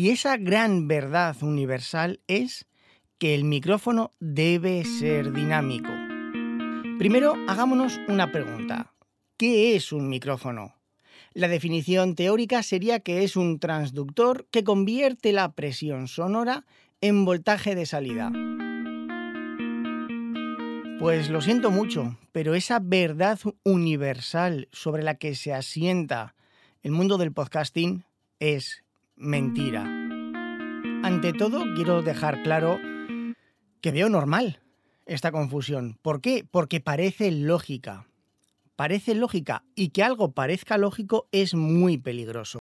Y esa gran verdad universal es que el micrófono debe ser dinámico. Primero, hagámonos una pregunta. ¿Qué es un micrófono? La definición teórica sería que es un transductor que convierte la presión sonora en voltaje de salida. Pues lo siento mucho, pero esa verdad universal sobre la que se asienta el mundo del podcasting es mentira. Ante todo, quiero dejar claro que veo normal esta confusión. ¿Por qué? Porque parece lógica. Parece lógica y que algo parezca lógico es muy peligroso.